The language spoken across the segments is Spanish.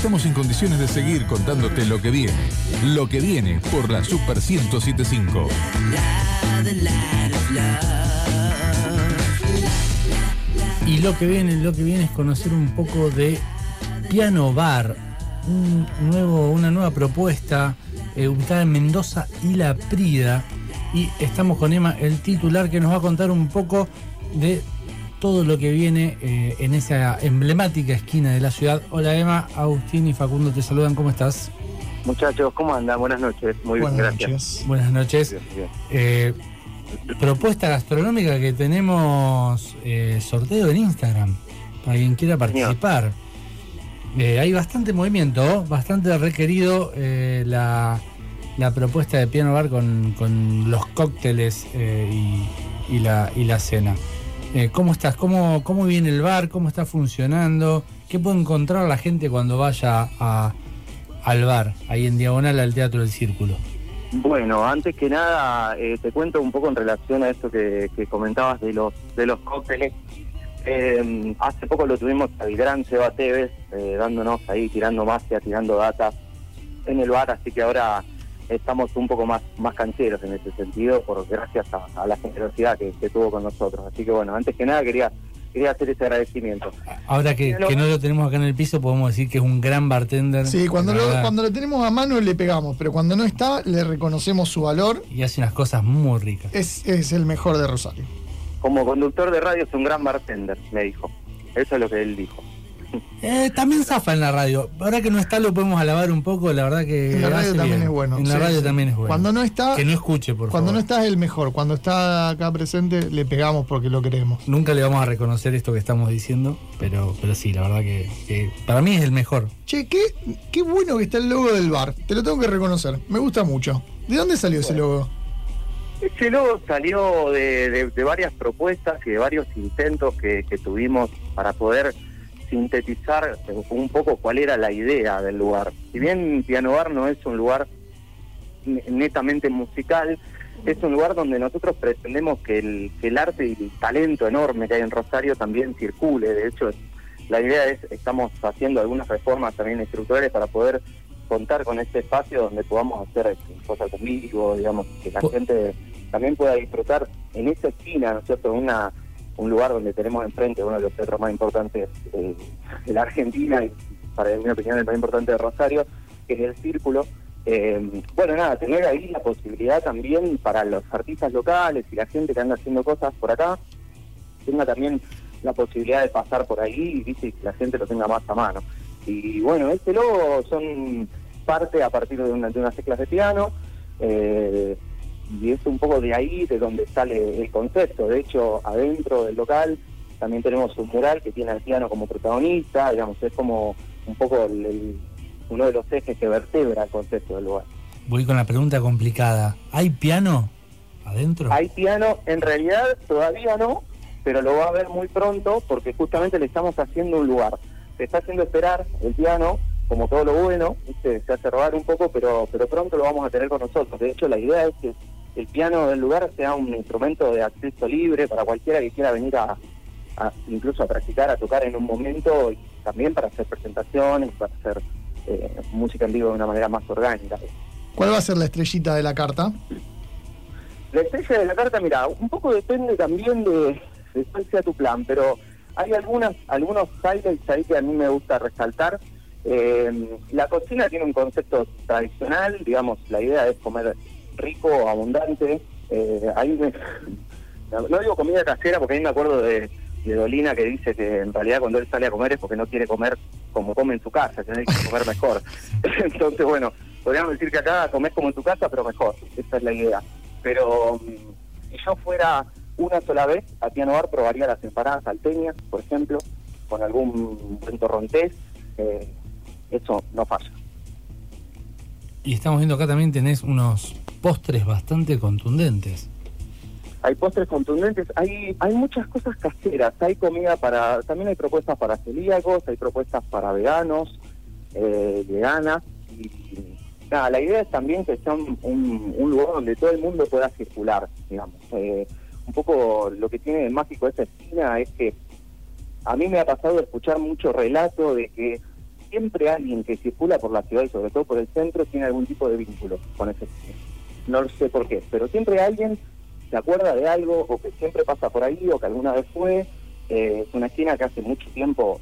estamos en condiciones de seguir contándote lo que viene. Lo que viene por la Super 1075. Y lo que viene, lo que viene es conocer un poco de Piano Bar, un nuevo, una nueva propuesta eh, ubicada en Mendoza y La Prida. Y estamos con Emma, el titular, que nos va a contar un poco de todo lo que viene eh, en esa emblemática esquina de la ciudad. Hola Emma, Agustín y Facundo te saludan, ¿cómo estás? Muchachos, ¿cómo andan? Buenas noches. Muy bien, Buenas gracias. noches. Buenas noches. Bien, bien. Eh, propuesta gastronómica que tenemos eh, sorteo en Instagram para quien quiera participar. Eh, hay bastante movimiento, bastante requerido eh, la, la propuesta de Piano Bar con, con los cócteles eh, y, y la, y la cena. Eh, ¿Cómo estás? ¿Cómo, ¿Cómo viene el bar? ¿Cómo está funcionando? ¿Qué puede encontrar la gente cuando vaya a- al bar, ahí en diagonal al Teatro del Círculo? Bueno, antes que nada, eh, te cuento un poco en relación a esto que, comentabas de los de los cócteles. Eh, hace poco lo tuvimos al gran Seba Tevez, eh, dándonos ahí, tirando magia, tirando data en el bar, así que ahora estamos un poco más más cancheros en ese sentido, por gracias a, a la generosidad que, que tuvo con nosotros. Así que bueno, antes que nada quería quería hacer ese agradecimiento. Ahora que, que no lo tenemos acá en el piso, podemos decir que es un gran bartender. Sí, cuando lo, verdad, cuando lo tenemos a mano le pegamos, pero cuando no está le reconocemos su valor. Y hace unas cosas muy ricas. Es, es el mejor de Rosario. Como conductor de radio es un gran bartender, me dijo. Eso es lo que él dijo. Eh, también zafa en la radio. Ahora que no está, lo podemos alabar un poco. La verdad que. En la radio también bien. es bueno. En la sí, radio sí. también es bueno. Cuando no está, Que no escuche, por cuando no está es el mejor. Cuando está acá presente le pegamos porque lo queremos. Nunca le vamos a reconocer esto que estamos diciendo, pero, pero sí, la verdad que, que para mí es el mejor. Che, qué, qué bueno que está el logo del bar. Te lo tengo que reconocer. Me gusta mucho. ¿De dónde salió ese logo? Ese logo salió de, de- de varias propuestas y de varios intentos que, que tuvimos para poder sintetizar un poco cuál era la idea del lugar. Si bien Piano Bar no es un lugar ne- netamente musical, es un lugar donde nosotros pretendemos que el, que el arte y el talento enorme que hay en Rosario también circule. De hecho, la idea es, estamos haciendo algunas reformas también estructurales para poder contar con este espacio donde podamos hacer este, cosas conmigo, digamos, que la gente también pueda disfrutar en esa esquina, ¿no es cierto?, una un lugar donde tenemos enfrente uno de los teatros más importantes eh, de la Argentina y para mi opinión el más importante de Rosario, que es el Círculo. Eh, bueno, nada, tener ahí la posibilidad también para los artistas locales y la gente que anda haciendo cosas por acá, tenga también la posibilidad de pasar por ahí y ¿viste? y que la gente lo tenga más a mano. Y bueno, este logo son parte a partir de, una, de unas teclas de piano, eh, y es un poco de ahí de donde sale el concepto. De hecho, adentro del local también tenemos un mural que tiene al piano como protagonista, digamos, es como un poco el- el- uno de los ejes que vertebra el concepto del lugar. Voy con la pregunta complicada. ¿Hay piano adentro? Hay piano, en realidad todavía no, pero lo va a haber muy pronto porque justamente le estamos haciendo un lugar. Se está haciendo esperar el piano, como todo lo bueno, ¿viste? se hace robar un poco, pero, pero pronto lo vamos a tener con nosotros. De hecho, la idea es que el piano del lugar sea un instrumento de acceso libre para cualquiera que quiera venir a, a- incluso a practicar, a tocar en un momento y también para hacer presentaciones, para hacer eh, música en vivo de una manera más orgánica. ¿Cuál va a ser la estrellita de la carta? La estrella de la carta, mira, un poco depende también de, de cuál sea tu plan, pero hay algunas algunos highlights ahí que a mí me gusta resaltar. Eh, la cocina tiene un concepto tradicional, digamos, la idea es comer rico, abundante. Eh, ahí me- no digo comida casera porque ahí me acuerdo de, de Dolina que dice que en realidad cuando él sale a comer es porque no quiere comer como come en su casa, tiene que comer mejor. Entonces, bueno, podríamos decir que acá comés como en tu casa, pero mejor. Esa es la idea. Pero mm, si yo fuera una sola vez a Piano Bar, probaría las empanadas salteñas, por ejemplo, con algún buen torrontés. Eh, eso no falla. Y estamos viendo acá también tenés unos postres bastante contundentes. Hay postres contundentes, hay hay muchas cosas caseras, hay comida para, también hay propuestas para celíacos, hay propuestas para veganos, eh, veganas, y nada, la idea es también que sea un, lugar donde todo el mundo pueda circular, digamos. Eh, un poco lo que tiene de mágico esta esquina es que a mí me ha pasado escuchar mucho relato de que siempre alguien que circula por la ciudad y sobre todo por el centro tiene algún tipo de vínculo con ese cine. No sé por qué, pero siempre alguien se acuerda de algo o que siempre pasa por ahí o que alguna vez fue. Eh, es una esquina que hace mucho tiempo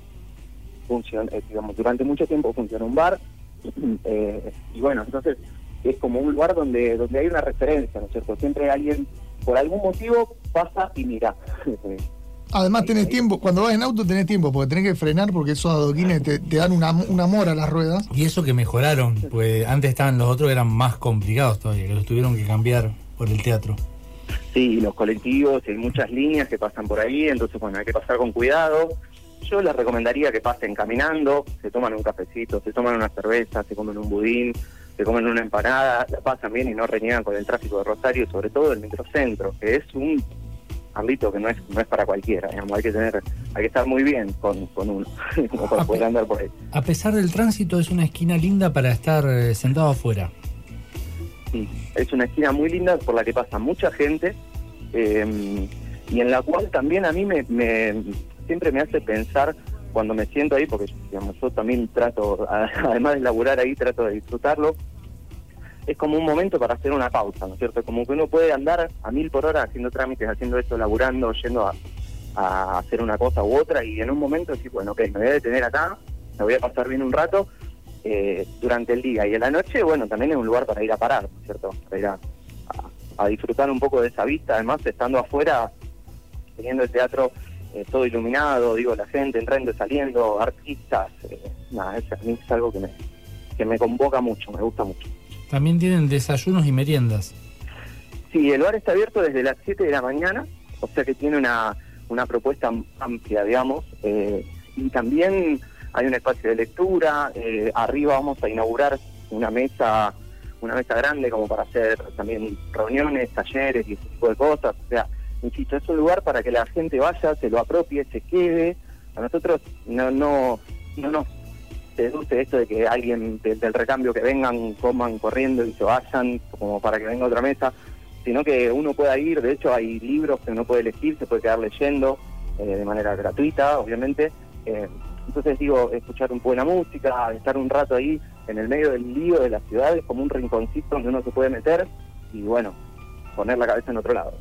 funciona, eh, digamos, durante mucho tiempo funciona un bar. Eh, y bueno, entonces es como un lugar donde, donde hay una referencia, ¿no es cierto? Siempre alguien, por algún motivo, pasa y mira. Además tenés tiempo, cuando vas en auto tenés tiempo, porque tenés que frenar porque esos adoquines te, te dan una, una mora a las ruedas. Y eso que mejoraron, pues antes estaban los otros que eran más complicados todavía, que los tuvieron que cambiar por el teatro. Sí, los colectivos, hay muchas líneas que pasan por ahí, entonces bueno, hay que pasar con cuidado. Yo les recomendaría que pasen caminando, se toman un cafecito, se toman una cerveza, se comen un budín, se comen una empanada, la pasan bien y no reniegan con el tráfico de Rosario, sobre todo el microcentro, que es un ámbito que no es no es para cualquiera, digamos, hay que tener, hay que estar muy bien con, con uno, como para poder andar por ahí. A pesar del tránsito, es una esquina linda para estar eh, sentado afuera. Sí, es una esquina muy linda por la que pasa mucha gente eh, y en la cual también a mí me, me- siempre me hace pensar cuando me siento ahí, porque digamos, yo también trato, además de laburar ahí, trato de disfrutarlo. Es como un momento para hacer una pausa, ¿no es cierto? Como que uno puede andar a mil por hora haciendo trámites, haciendo esto, laburando, yendo a, hacer una cosa u otra y en un momento decir, bueno, ok, me voy a detener acá, me voy a pasar bien un rato eh, durante el día y en la noche, bueno, también es un lugar para ir a parar, ¿no es cierto? Para ir a, disfrutar un poco de esa vista, además estando afuera, teniendo el teatro eh, todo iluminado, digo, la gente entrando y saliendo, artistas, eh, nada, es, es algo que me, que me convoca mucho, me gusta mucho. También tienen desayunos y meriendas. Sí, el bar está abierto desde las 7 de la mañana, o sea que tiene una, una propuesta amplia, digamos, eh, y también hay un espacio de lectura, eh, arriba vamos a inaugurar una mesa una mesa grande como para hacer también reuniones, talleres y ese tipo de cosas, o sea, insisto, es un lugar para que la gente vaya, se lo apropie, se quede, a nosotros no, no, no nos seduce esto de que alguien de- del recambio que vengan, coman corriendo y se vayan, como para que venga otra mesa, sino que uno pueda ir, de hecho hay libros que uno puede elegir, se puede quedar leyendo eh, de manera gratuita, obviamente. Eh, entonces digo, escuchar un buena música, estar un rato ahí en el medio del lío de la ciudad, es como un rinconcito donde uno se puede meter y bueno, poner la cabeza en otro lado.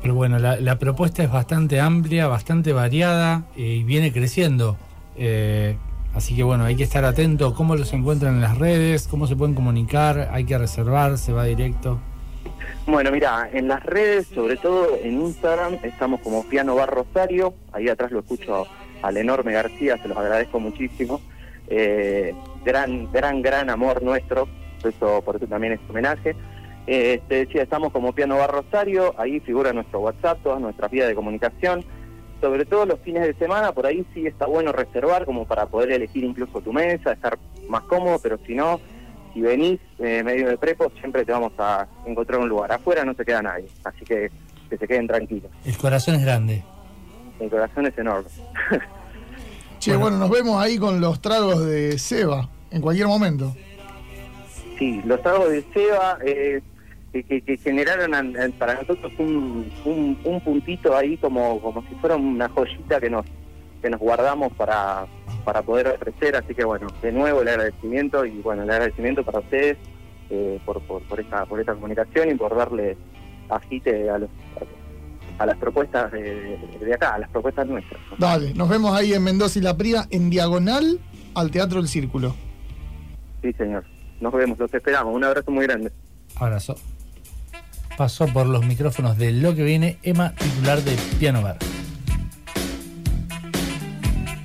Pero bueno, la, la propuesta es bastante amplia, bastante variada eh, y viene creciendo. Eh, así que bueno, hay que estar atento cómo los encuentran en las redes, cómo se pueden comunicar, hay que reservar, se va directo. Bueno, mira, en las redes, sobre todo en Instagram, estamos como Piano Bar Rosario. Ahí atrás lo escucho al enorme García, se los agradezco muchísimo. Eh, gran, gran, gran amor nuestro, eso, por eso también es homenaje. Eh, te decía, estamos como Piano Bar Rosario, ahí figura nuestro WhatsApp, todas nuestras vías de comunicación. Sobre todo los fines de semana, por ahí sí está bueno reservar como para poder elegir incluso tu mesa, estar más cómodo, pero si no, si venís eh, medio de prepo, siempre te vamos a encontrar un lugar. Afuera no se queda nadie, así que que se queden tranquilos. El corazón es grande. El corazón es enorme. Che, bueno, nos vemos ahí con los tragos de Seba en cualquier momento. Sí, los tragos de Seba eh, que, que- que generaron an- an- para nosotros un, un, un puntito ahí como, como si fuera una joyita que nos que nos guardamos para, para poder ofrecer. Así que bueno, de nuevo el agradecimiento y bueno, el agradecimiento para ustedes eh, por, por, por, esta, por esta comunicación y por darle agite a, los, a las propuestas de, de acá, a las propuestas nuestras. ¿no? Dale, nos vemos ahí en Mendoza y La Prida, en diagonal al Teatro del Círculo. Sí, señor. Nos vemos, los esperamos. Un abrazo muy grande. Abrazo. Pasó por los micrófonos de lo que viene Emma, titular de Piano Bar.